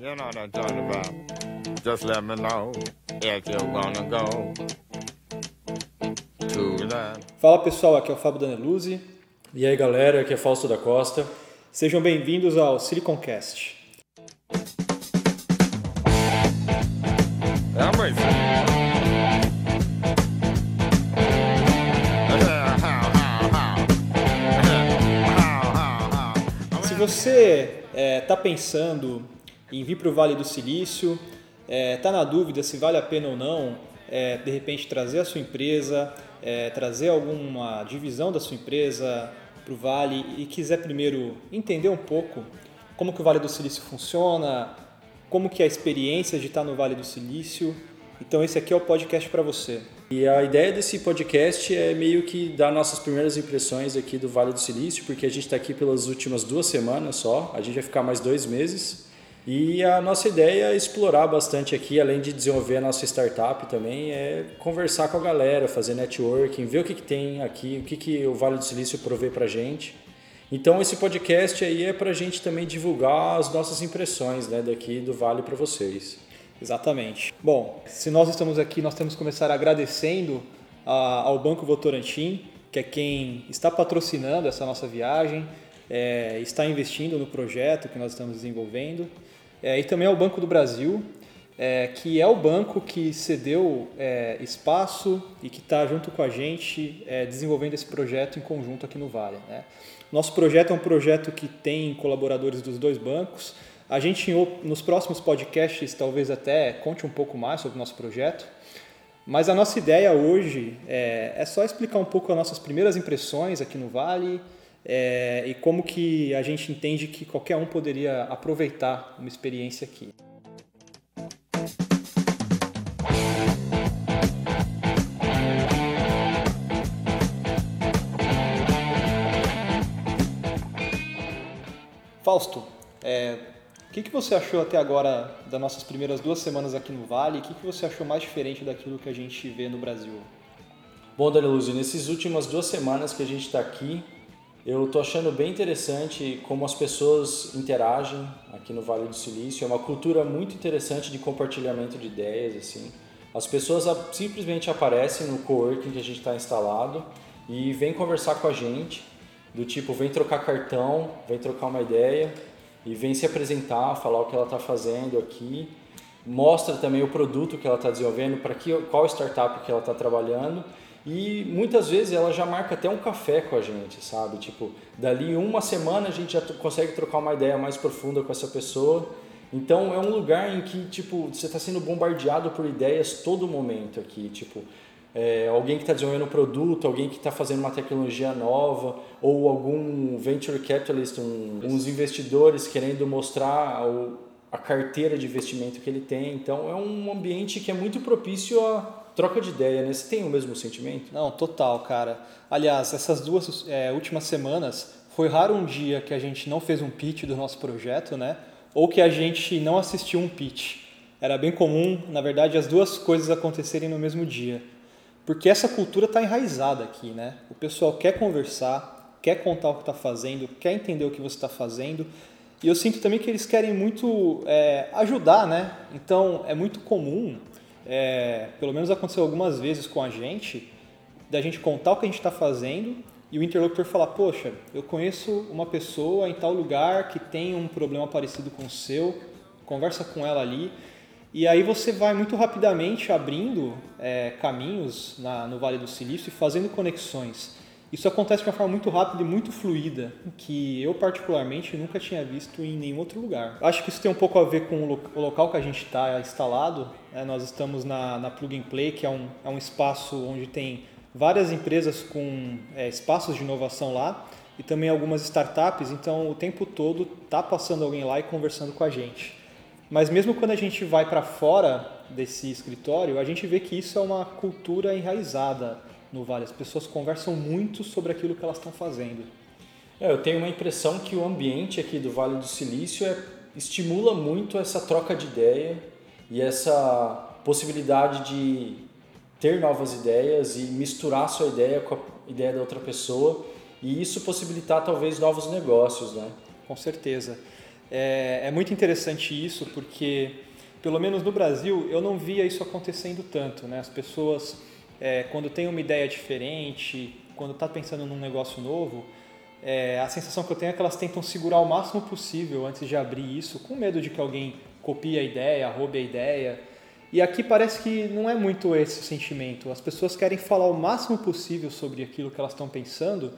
You know what I'm talking about. Just let me know if you're gonna go to that. Fala pessoal, aqui é o Fábio Daneluzzi. E aí galera, aqui é Fausto da Costa. Sejam bem-vindos ao Siliconcast. I'm racing. Se você está pensando em vir para o Vale do Silício, está na dúvida se vale a pena ou não, é, de repente trazer a sua empresa, é, trazer alguma divisão da sua empresa para o Vale e quiser primeiro entender um pouco como que o Vale do Silício funciona, como que é a experiência de estar no Vale do Silício, então esse aqui é o podcast para você. E a ideia desse podcast é meio que dar nossas primeiras impressões aqui do Vale do Silício, porque a gente está aqui pelas últimas duas semanas só, a gente vai ficar mais dois meses. E a nossa ideia é explorar bastante aqui, além de desenvolver a nossa startup também, é conversar com a galera, fazer networking, ver o que, que tem aqui, o que, que o Vale do Silício provê para gente. Então esse podcast aí é para a gente também divulgar as nossas impressões né, daqui do Vale para vocês. Exatamente. Bom, se nós estamos aqui, nós temos que começar agradecendo a- ao Banco Votorantim, que é quem está patrocinando essa nossa viagem, é, está investindo no projeto que nós estamos desenvolvendo, É, e também ao Banco do Brasil, é, que é o banco que cedeu é, espaço e que está junto com a gente é, desenvolvendo esse projeto em conjunto aqui no Vale. né? Nosso projeto é um projeto que tem colaboradores dos dois bancos. A gente, nos próximos podcasts, talvez até conte um pouco mais sobre o nosso projeto. Mas a nossa ideia hoje é, é só explicar um pouco as nossas primeiras impressões aqui no Vale é, e como que a gente entende que qualquer um poderia aproveitar uma experiência aqui. Fausto, é, o que, que você achou até agora das nossas primeiras duas semanas aqui no Vale? O que, que você achou mais diferente daquilo que a gente vê no Brasil? Bom, Daniluzzi, nessas últimas duas semanas que a gente está aqui, eu estou achando bem interessante como as pessoas interagem aqui no Vale do Silício. É uma cultura muito interessante de compartilhamento de ideias, assim. As pessoas simplesmente aparecem no coworking que a gente está instalado e vêm conversar com a gente, do tipo, vem trocar cartão, vem trocar uma ideia e vem se apresentar, falar o que ela está fazendo aqui mostra também o produto que ela está desenvolvendo, para qual startup que ela está trabalhando e muitas vezes ela já marca até um café com a gente, sabe? Tipo, dali uma semana a gente já consegue trocar uma ideia mais profunda com essa pessoa. Então é um lugar em que tipo você está sendo bombardeado por ideias todo momento aqui, tipo é, alguém que está desenvolvendo um produto, alguém que está fazendo uma tecnologia nova, ou algum venture capitalist, um, uns investidores querendo mostrar o, a carteira de investimento que ele tem. Então é um ambiente que é muito propício a troca de ideia, né? Você tem o mesmo sentimento? Não, total, cara. Aliás, essas duas é, últimas semanas foi raro um dia que a gente não fez um pitch do nosso projeto, né? Ou que a gente não assistiu um pitch. Era bem comum, na verdade, as duas coisas acontecerem no mesmo dia. Porque essa cultura está enraizada aqui, né? O pessoal quer conversar, quer contar o que está fazendo, quer entender o que você está fazendo. E eu sinto também que eles querem muito é, ajudar, né? Então é muito comum, é, pelo menos aconteceu algumas vezes com a gente, da gente contar o que a gente está fazendo e o interlocutor falar: Poxa, eu conheço uma pessoa em tal lugar que tem um problema parecido com o seu, conversa com ela ali. E aí você vai muito rapidamente abrindo é, caminhos na, no Vale do Silício e fazendo conexões. Isso acontece de uma forma muito rápida e muito fluida, que eu particularmente nunca tinha visto em nenhum outro lugar. Acho que isso tem um pouco a ver com o, lo o local que a gente está instalado. né? Nós estamos na, na Plug and Play, que é um, é um espaço onde tem várias empresas com é, espaços de inovação lá e também algumas startups. Então o tempo todo tá passando alguém lá e conversando com a gente. Mas mesmo quando a gente vai para fora desse escritório, a gente vê que isso é uma cultura enraizada no Vale. As pessoas conversam muito sobre aquilo que elas estão fazendo. É, eu tenho uma impressão que o ambiente aqui do Vale do Silício é, estimula muito essa troca de ideia e essa possibilidade de ter novas ideias e misturar sua ideia com a ideia da outra pessoa e isso possibilitar talvez novos negócios, né? Com certeza. É, é muito interessante isso porque, pelo menos no Brasil, eu não via isso acontecendo tanto. Né? As pessoas, é, quando têm uma ideia diferente, quando está pensando num negócio novo, é, a sensação que eu tenho é que elas tentam segurar o máximo possível antes de abrir isso, com medo de que alguém copie a ideia, roube a ideia. E aqui parece que não é muito esse o sentimento. As pessoas querem falar o máximo possível sobre aquilo que elas estão pensando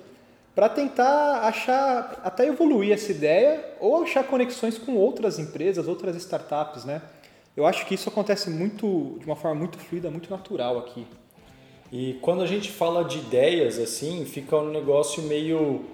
para tentar achar, até evoluir essa ideia ou achar conexões com outras empresas, outras startups, né? Eu acho que isso acontece muito, de uma forma muito fluida, muito natural aqui. E quando a gente fala de ideias, assim, fica um negócio meio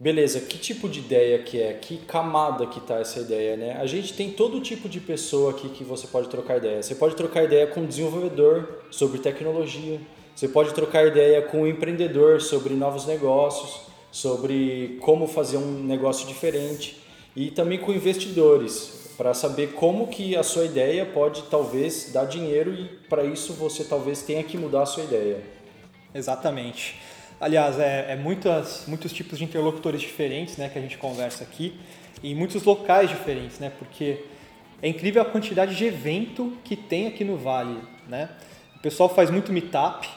Beleza, que tipo de ideia que é? Que camada que tá essa ideia, né? A gente tem todo tipo de pessoa aqui que você pode trocar ideia. Você pode trocar ideia com um desenvolvedor sobre tecnologia. Você pode trocar ideia com um empreendedor sobre novos negócios, sobre como fazer um negócio diferente e também com investidores para saber como que a sua ideia pode talvez dar dinheiro e para isso você talvez tenha que mudar a sua ideia. Exatamente. Aliás, é, é muitas, muitos tipos de interlocutores diferentes né, que a gente conversa aqui e muitos locais diferentes, né, porque é incrível a quantidade de evento que tem aqui no Vale. Né? O pessoal faz muito meetup,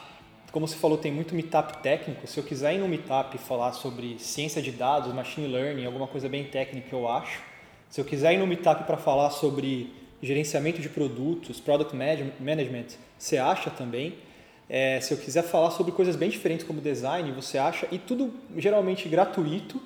como você falou, tem muito meetup técnico. Se eu quiser ir no meetup falar sobre ciência de dados, machine learning, alguma coisa bem técnica, eu acho. Se eu quiser ir no meetup para falar sobre gerenciamento de produtos, product management, você acha também. É, se eu quiser falar sobre coisas bem diferentes como design, você acha, e tudo geralmente gratuito,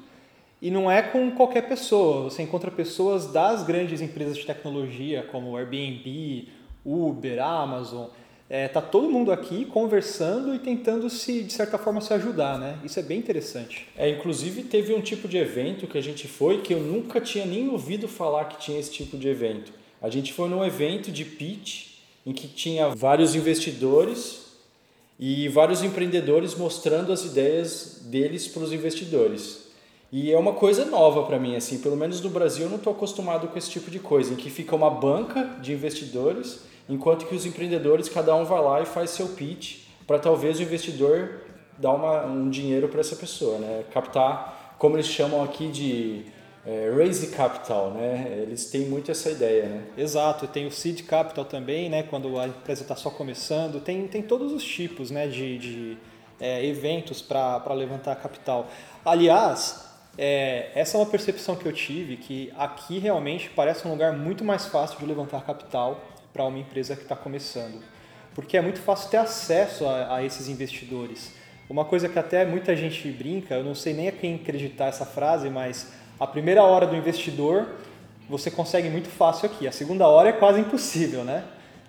e não é com qualquer pessoa. Você encontra pessoas das grandes empresas de tecnologia, como Airbnb, Uber, Amazon. É, tá todo mundo aqui conversando e tentando se de certa forma se ajudar, né? Isso é bem interessante. É, inclusive teve um tipo de evento que a gente foi que eu nunca tinha nem ouvido falar que tinha esse tipo de evento. A gente foi num evento de pitch em que tinha vários investidores e vários empreendedores mostrando as ideias deles para os investidores. E é uma coisa nova para mim, assim, pelo menos no Brasil eu não estou acostumado com esse tipo de coisa, em que fica uma banca de investidores, enquanto que os empreendedores, cada um vai lá e faz seu pitch para talvez o investidor dar uma, um dinheiro para essa pessoa, né? captar, como eles chamam aqui de é, raise capital, né? Eles têm muito essa ideia, né? Exato, tem o seed capital também, né? Quando a empresa está só começando, tem, tem todos os tipos, né? De, de é, eventos para levantar capital. Aliás, é, essa é uma percepção que eu tive que aqui realmente parece um lugar muito mais fácil de levantar capital para uma empresa que está começando, porque é muito fácil ter acesso a, a esses investidores. Uma coisa que até muita gente brinca, eu não sei nem a quem acreditar essa frase, mas a primeira hora do investidor você consegue muito fácil aqui. A segunda hora é quase impossível, né?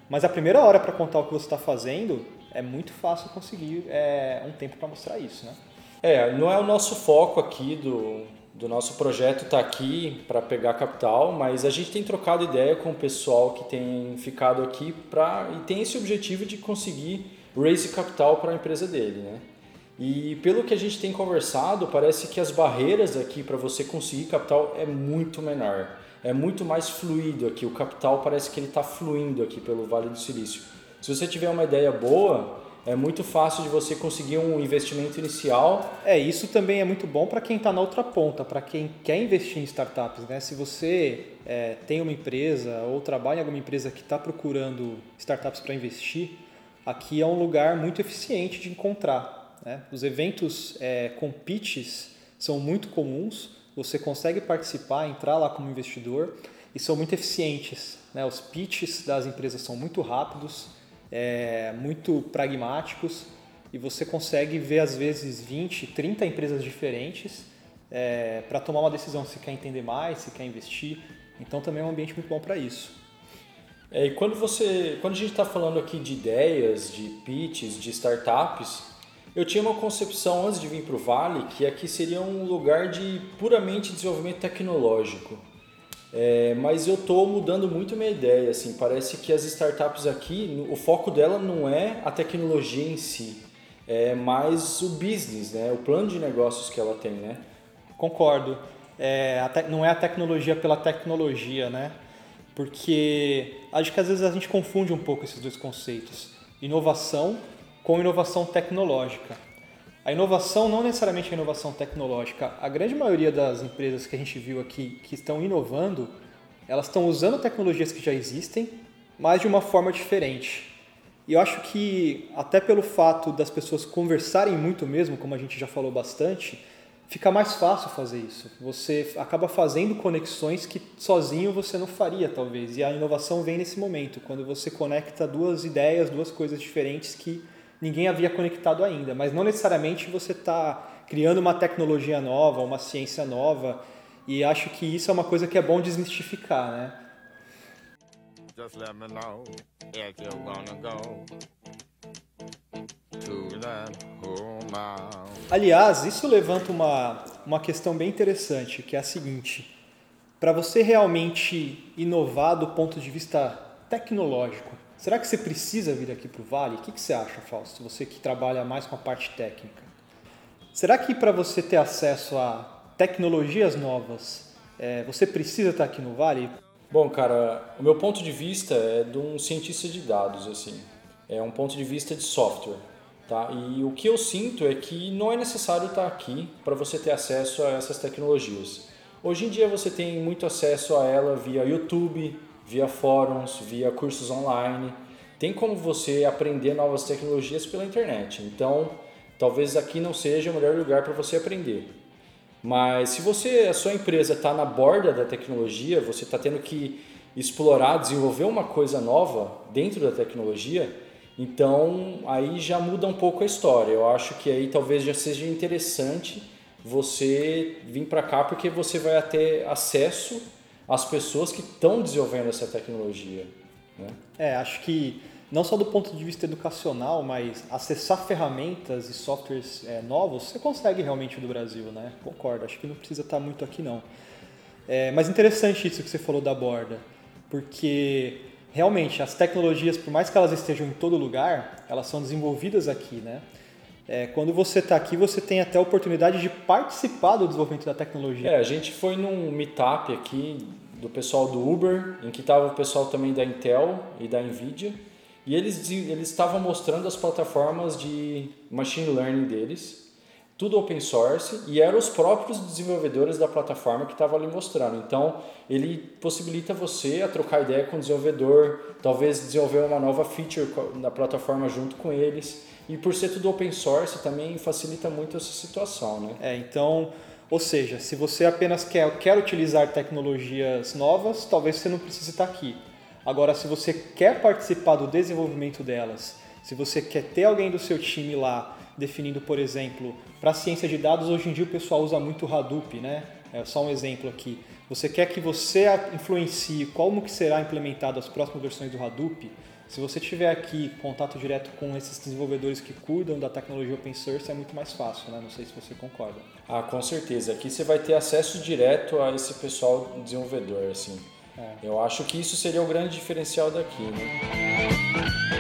Mas a primeira hora para contar o que você está fazendo é muito fácil conseguir é, um tempo para mostrar isso, né? É, não é o nosso foco aqui do, do nosso projeto estar tá aqui para pegar capital, mas a gente tem trocado ideia com o pessoal que tem ficado aqui pra, e tem esse objetivo de conseguir raise capital para a empresa dele, né? E pelo que a gente tem conversado, parece que as barreiras aqui para você conseguir capital é muito menor. É muito mais fluido aqui. O capital parece que ele está fluindo aqui pelo Vale do Silício. Se você tiver uma ideia boa, é muito fácil de você conseguir um investimento inicial. É, isso também é muito bom para quem está na outra ponta, para quem quer investir em startups. Né? Se você é, tem uma empresa ou trabalha em alguma empresa que está procurando startups para investir, aqui é um lugar muito eficiente de encontrar. Né? Os eventos é, com pitches são muito comuns, você consegue participar, entrar lá como investidor e são muito eficientes. Né? Os pitches das empresas são muito rápidos, é, muito pragmáticos e você consegue ver às vezes 20, 30 empresas diferentes é, para tomar uma decisão se quer entender mais, se quer investir. Então também é um ambiente muito bom para isso. É, e quando você, quando a gente está falando aqui de ideias, de pitches, de startups, eu tinha uma concepção antes de vir para o Vale que aqui seria um lugar de puramente desenvolvimento tecnológico. É, mas eu estou mudando muito minha ideia. Assim, parece que as startups aqui, o foco dela não é a tecnologia em si, é mais o business, né? o plano de negócios que ela tem. Né? Concordo. É, não é a tecnologia pela tecnologia, né? Porque acho que às vezes a gente confunde um pouco esses dois conceitos. Inovação com inovação tecnológica. A inovação não necessariamente a inovação tecnológica. A grande maioria das empresas que a gente viu aqui que estão inovando, elas estão usando tecnologias que já existem, mas de uma forma diferente. E eu acho que até pelo fato das pessoas conversarem muito mesmo, como a gente já falou bastante, fica mais fácil fazer isso. Você acaba fazendo conexões que sozinho você não faria, talvez. E a inovação vem nesse momento, quando você conecta duas ideias, duas coisas diferentes que ninguém havia conectado ainda. Mas não necessariamente você está criando uma tecnologia nova, uma ciência nova. E acho que isso é uma coisa que é bom desmistificar, né? Just let me know if you wanna go to that Aliás, isso levanta uma, uma questão bem interessante, que é a seguinte: para você realmente inovar do ponto de vista tecnológico, será que você precisa vir aqui para o Vale? O que, que você acha, Fausto? Você que trabalha mais com a parte técnica. Será que para você ter acesso a tecnologias novas, é, você precisa estar aqui no Vale? Bom, cara, o meu ponto de vista é de um cientista de dados, assim. É um ponto de vista de software. Tá? E o que eu sinto é que não é necessário estar aqui para você ter acesso a essas tecnologias. Hoje em dia você tem muito acesso a ela via YouTube, via fóruns, via cursos online. Tem como você aprender novas tecnologias pela internet. Então, talvez aqui não seja o melhor lugar para você aprender. Mas se você, a sua empresa está na borda da tecnologia, você está tendo que explorar, desenvolver uma coisa nova dentro da tecnologia, então aí já muda um pouco a história. Eu acho que aí talvez já seja interessante você vir para cá porque você vai ter acesso às pessoas que estão desenvolvendo essa tecnologia. Né? É, acho que não só do ponto de vista educacional, mas acessar ferramentas e softwares é, novos, você consegue realmente do Brasil, né? Concordo, acho que não precisa estar muito aqui não. É, mas interessante isso que você falou da borda, porque realmente as tecnologias, por mais que elas estejam em todo lugar, elas são desenvolvidas aqui, né? É, quando você está aqui, você tem até a oportunidade de participar do desenvolvimento da tecnologia. É, a gente foi num meetup aqui do pessoal do Uber, em que estava o pessoal também da Intel e da Nvidia, e eles eles estavam mostrando as plataformas de machine learning deles tudo open source e eram os próprios desenvolvedores da plataforma que estavam ali mostrando. Então, ele possibilita você a trocar ideia com o desenvolvedor, talvez desenvolver uma nova feature na plataforma junto com eles. E por ser tudo open source, também facilita muito essa situação, né? É, então, ou seja, se você apenas quer, quer utilizar tecnologias novas, talvez você não precise estar aqui. Agora, se você quer participar do desenvolvimento delas, se você quer ter alguém do seu time lá definindo, por exemplo, para ciência de dados, hoje em dia o pessoal usa muito Hadoop, né? É só um exemplo aqui. Você quer que você influencie como que será implementado as próximas versões do Hadoop? Se você tiver aqui contato direto com esses desenvolvedores que cuidam da tecnologia open source, é muito mais fácil, né? Não sei se você concorda. Ah, com certeza. Aqui você vai ter acesso direto a esse pessoal desenvolvedor, assim. É. Eu acho que isso seria o grande diferencial daqui, né?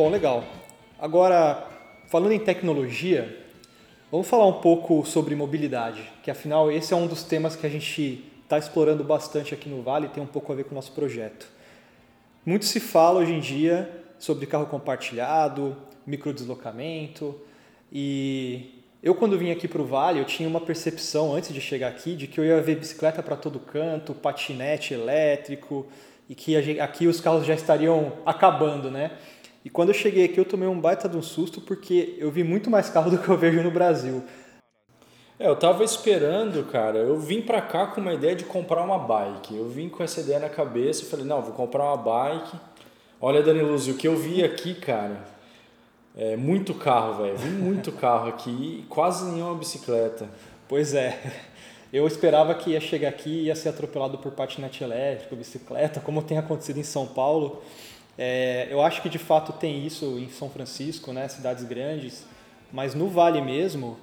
Bom, legal. Agora, falando em tecnologia, vamos falar um pouco sobre mobilidade, que afinal esse é um dos temas que a gente está explorando bastante aqui no Vale e tem um pouco a ver com o nosso projeto. Muito se fala hoje em dia sobre carro compartilhado, microdeslocamento e eu quando vim aqui para o Vale eu tinha uma percepção antes de chegar aqui de que eu ia ver bicicleta para todo canto, patinete elétrico e que aqui os carros já estariam acabando, né? E quando eu cheguei aqui, eu tomei um baita de um susto porque eu vi muito mais carro do que eu vejo no Brasil. É, eu tava esperando, cara. Eu vim pra cá com uma ideia de comprar uma bike. Eu vim com essa ideia na cabeça e falei, não, vou comprar uma bike. Olha, Daniluzzi, o que eu vi aqui, cara, é muito carro, velho. Vi muito carro aqui e quase nenhuma bicicleta. Pois é. Eu esperava que ia chegar aqui e ia ser atropelado por patinete elétrico, bicicleta, como tem acontecido em São Paulo. É, eu acho que de fato tem isso em São Francisco, né, cidades grandes, mas no Vale mesmo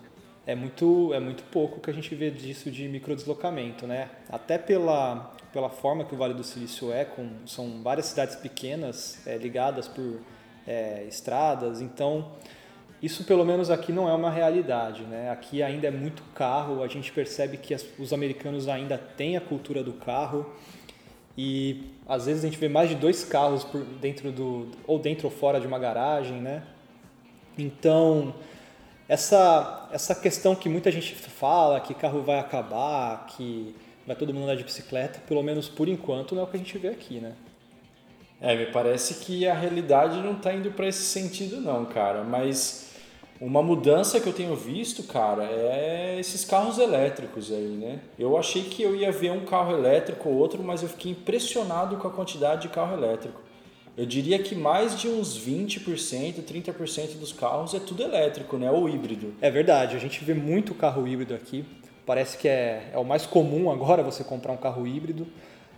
é muito, é muito pouco que a gente vê disso de microdeslocamento, né? Até pela, pela forma que o Vale do Silício é, com, são várias cidades pequenas é, ligadas por é, estradas, então isso pelo menos aqui não é uma realidade, né? Aqui ainda é muito carro, a gente percebe que as, os americanos ainda têm a cultura do carro E às vezes a gente vê mais de dois carros por dentro do ou dentro ou fora de uma garagem, né? Então, essa essa questão que muita gente fala que carro vai acabar, que vai todo mundo andar de bicicleta, pelo menos por enquanto não é o que a gente vê aqui, né? É, me parece que a realidade não está indo para esse sentido não, cara, mas uma mudança que eu tenho visto, cara, é esses carros elétricos aí, né? Eu achei que eu ia ver um carro elétrico ou outro, mas eu fiquei impressionado com a quantidade de carro elétrico. Eu diria que mais de uns 20%, 30% dos carros é tudo elétrico, né? Ou híbrido. É verdade, a gente vê muito carro híbrido aqui. Parece que é, é o mais comum agora você comprar um carro híbrido.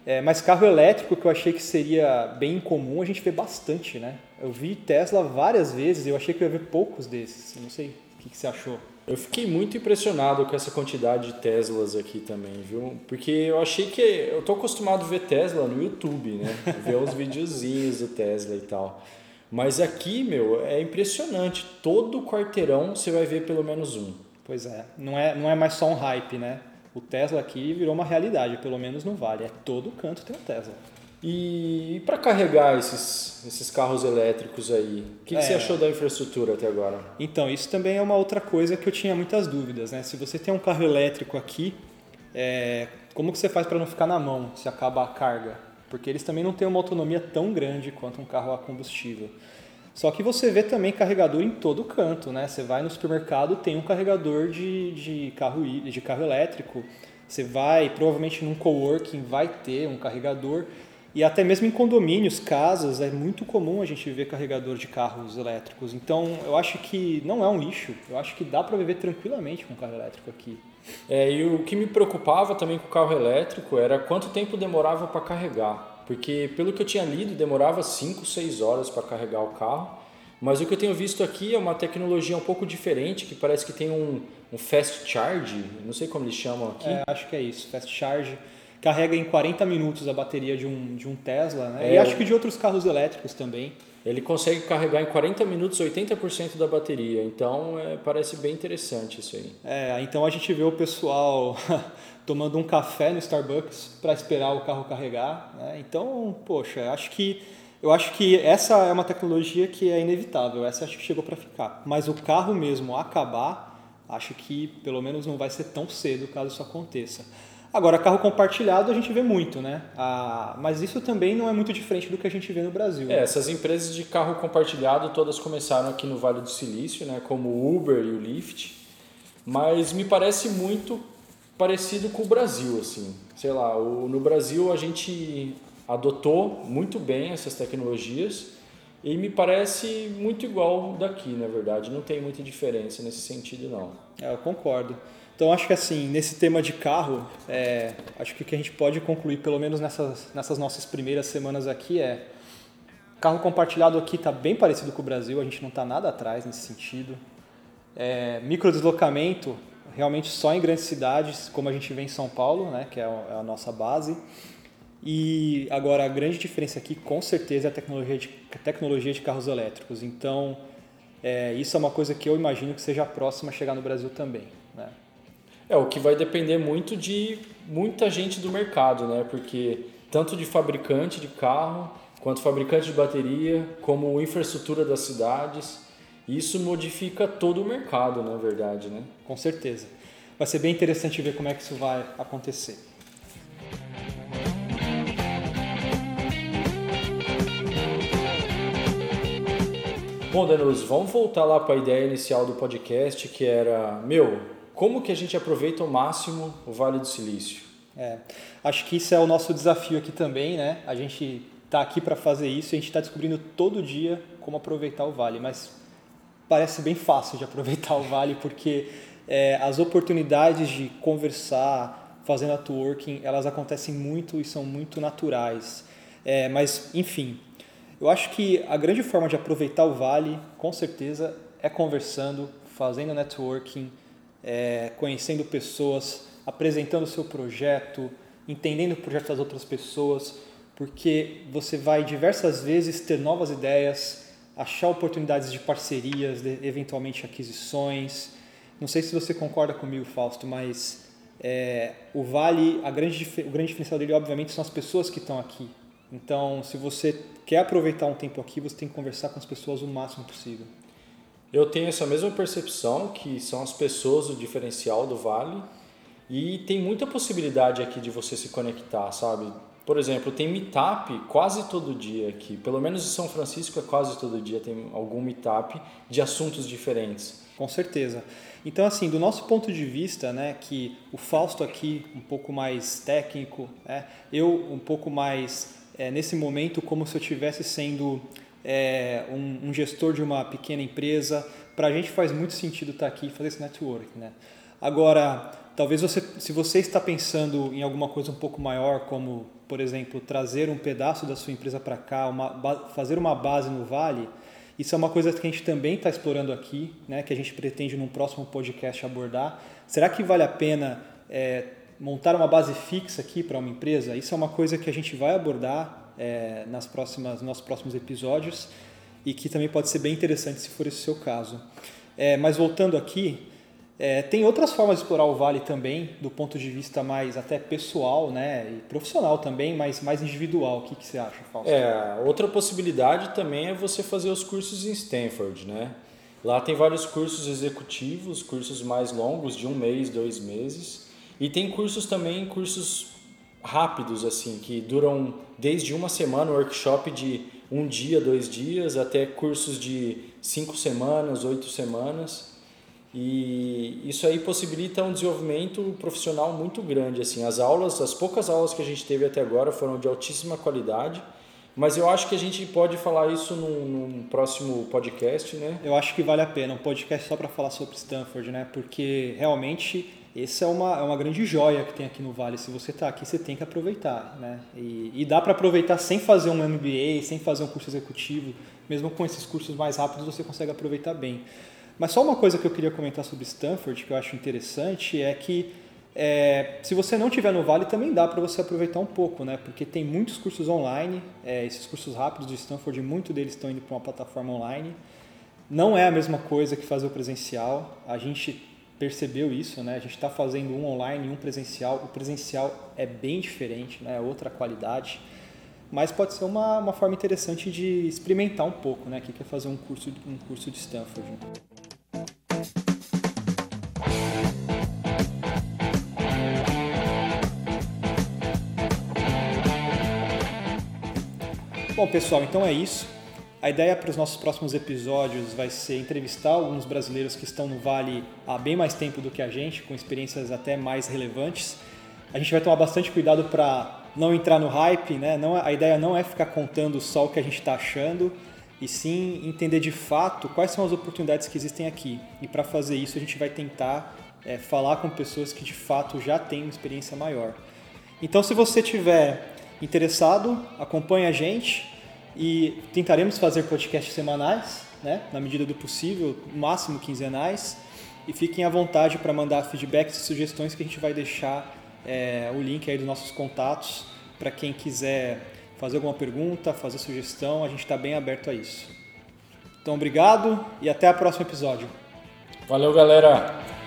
É, mas carro elétrico, que eu achei que seria bem incomum, a gente vê bastante, né? Eu vi Tesla várias vezes, eu achei que eu ia ver poucos desses. Não sei o que, que você achou. Eu fiquei muito impressionado com essa quantidade de Teslas aqui também, viu? Porque eu achei que. Eu tô acostumado a ver Tesla no YouTube, né? Ver os videozinhos do Tesla e tal. Mas aqui, meu, é impressionante. Todo quarteirão você vai ver pelo menos um. Pois é, não é, não é mais só um hype, né? O Tesla aqui virou uma realidade, pelo menos no Vale. É todo canto tem um Tesla. E, para carregar esses, esses carros elétricos aí, o que, que É. você achou da infraestrutura até agora? Então, isso também é uma outra coisa que eu tinha muitas dúvidas, né? Se você tem um carro elétrico aqui, é, como que você faz para não ficar na mão se acaba a carga? Porque eles também não têm uma autonomia tão grande quanto um carro a combustível. Só que você vê também carregador em todo canto, né? Você vai no supermercado, tem um carregador de, de, carro, de carro elétrico. Você vai, provavelmente num coworking vai ter um carregador. E até mesmo em condomínios, casas, é muito comum a gente ver carregador de carros elétricos. Então, eu acho que não é um lixo. Eu acho que dá para viver tranquilamente com um carro elétrico aqui. É, e o que me preocupava também com o carro elétrico era quanto tempo demorava para carregar. Porque, pelo que eu tinha lido, demorava 5, 6 horas para carregar o carro. Mas o que eu tenho visto aqui é uma tecnologia um pouco diferente, que parece que tem um, um fast charge, não sei como eles chamam aqui. É, acho que é isso. Fast Charge carrega em 40 minutos a bateria de um, de um Tesla, né? É, e acho que de outros carros elétricos também. Ele consegue carregar em 40 minutos 80% da bateria, então é, parece bem interessante isso aí. É, então a gente vê o pessoal tomando um café no Starbucks para esperar o carro carregar. Né? Então, poxa, acho que eu acho que essa é uma tecnologia que é inevitável. Essa acho que chegou para ficar. Mas o carro mesmo acabar, acho que pelo menos não vai ser tão cedo caso isso aconteça. Agora, carro compartilhado a gente vê muito, né? Ah, mas isso também não é muito diferente do que a gente vê no Brasil. É, essas empresas de carro compartilhado todas começaram aqui no Vale do Silício, né, como o Uber e o Lyft, mas me parece muito parecido com o Brasil, assim. Sei lá, o, no Brasil a gente adotou muito bem essas tecnologias e me parece muito igual daqui, na verdade. Não tem muita diferença nesse sentido, não. É, eu concordo. Então acho que assim, nesse tema de carro, é, acho que o que a gente pode concluir, pelo menos nessas, nessas nossas primeiras semanas aqui, é carro compartilhado aqui está bem parecido com o Brasil, a gente não está nada atrás nesse sentido. É, microdeslocamento, realmente só em grandes cidades, como a gente vê em São Paulo, né, que é é a nossa base. E agora a grande diferença aqui, com certeza, é a tecnologia de, a tecnologia de carros elétricos. Então, é, isso é uma coisa que eu imagino que seja próxima a chegar no Brasil também. Né? É, o que vai depender muito de muita gente do mercado, né? Porque tanto de fabricante de carro, quanto fabricante de bateria, como infraestrutura das cidades, isso modifica todo o mercado, na verdade, né? Com certeza. Vai ser bem interessante ver como é que isso vai acontecer. Bom, Danus, vamos voltar lá para a ideia inicial do podcast, que era, meu, como que a gente aproveita ao máximo o Vale do Silício? É, acho que isso é o nosso desafio aqui também, né? A gente está aqui para fazer isso a gente está descobrindo todo dia como aproveitar o vale, mas parece bem fácil de aproveitar o vale porque é, as oportunidades de conversar, fazer networking, elas acontecem muito e são muito naturais. É, mas, enfim, eu acho que a grande forma de aproveitar o vale, com certeza, é conversando, fazendo networking, é, conhecendo pessoas, apresentando o seu projeto, entendendo o projeto das outras pessoas, porque você vai diversas vezes ter novas ideias, achar oportunidades de parcerias, de, eventualmente aquisições. Não sei se você concorda comigo, Fausto, mas é, o Vale, a grande, o grande diferencial dele, obviamente, são as pessoas que estão aqui. Então, se você quer aproveitar um tempo aqui, você tem que conversar com as pessoas o máximo possível. Eu tenho essa mesma percepção que são as pessoas o diferencial do Vale e tem muita possibilidade aqui de você se conectar, sabe? Por exemplo, tem meetup quase todo dia aqui. Pelo menos em São Francisco é quase todo dia tem algum meetup de assuntos diferentes. Com certeza. Então, assim, do nosso ponto de vista, né, que o Fausto aqui um pouco mais técnico, né, eu um pouco mais é, nesse momento como se eu estivesse sendo é, um, um, gestor de uma pequena empresa. Para a gente faz muito sentido estar aqui e fazer esse network, né? Agora, talvez você, se você está pensando em alguma coisa um pouco maior, como por exemplo trazer um pedaço da sua empresa para cá, uma, fazer uma base no Vale, isso é uma coisa que a gente também está explorando aqui, né? Que a gente pretende num próximo podcast abordar. Será que vale a pena é, montar uma base fixa aqui para uma empresa? Isso é uma coisa que a gente vai abordar é, nas próximas, nos próximos episódios e que também pode ser bem interessante se for esse o seu caso. É, mas voltando aqui, é, tem outras formas de explorar o Vale também, do ponto de vista mais até pessoal né, e profissional também, mas mais individual. O que, que você acha, Fausto? É, outra possibilidade também é você fazer os cursos em Stanford, né? Lá tem vários cursos executivos, cursos mais longos, de um mês, dois meses. E tem cursos também, cursos rápidos, assim, que duram desde uma semana, workshop de um dia, dois dias, até cursos de cinco semanas, oito semanas. E isso aí possibilita um desenvolvimento profissional muito grande. Assim, as aulas, as poucas aulas que a gente teve até agora foram de altíssima qualidade. Mas eu acho que a gente pode falar isso num, num, próximo podcast, né? Eu acho que vale a pena um podcast só para falar sobre Stanford, né? Porque realmente essa é uma, é uma grande joia que tem aqui no Vale. Se você está aqui, você tem que aproveitar. Né? E, e dá para aproveitar sem fazer um MBA, sem fazer um curso executivo. Mesmo com esses cursos mais rápidos, você consegue aproveitar bem. Mas só uma coisa que eu queria comentar sobre Stanford, que eu acho interessante, é que é, se você não tiver no Vale, também dá para você aproveitar um pouco, né? Porque tem muitos cursos online, é, esses cursos rápidos de Stanford, muitos deles estão indo para uma plataforma online. Não é a mesma coisa que fazer o presencial. A gente percebeu isso, né? A gente está fazendo um online e um presencial. O presencial é bem diferente, né? É outra qualidade, mas pode ser uma, uma forma interessante de experimentar um pouco, né? Que quer fazer um curso um curso de Stanford. Bom, pessoal, então é isso. A ideia para os nossos próximos episódios vai ser entrevistar alguns brasileiros que estão no Vale há bem mais tempo do que a gente, com experiências até mais relevantes. A gente vai tomar bastante cuidado para não entrar no hype, né? Não, a ideia não é ficar contando só o que a gente está achando, e sim entender de fato quais são as oportunidades que existem aqui. E para fazer isso, a gente vai tentar é, falar com pessoas que de fato já têm uma experiência maior. Então, se você tiver interessado, acompanhe a gente e tentaremos fazer podcasts semanais, né, na medida do possível, máximo quinzenais. E fiquem à vontade para mandar feedbacks e sugestões que a gente vai deixar é, o link aí dos nossos contatos para quem quiser fazer alguma pergunta, fazer sugestão, a gente está bem aberto a isso. Então, obrigado e até o próximo episódio. Valeu, galera!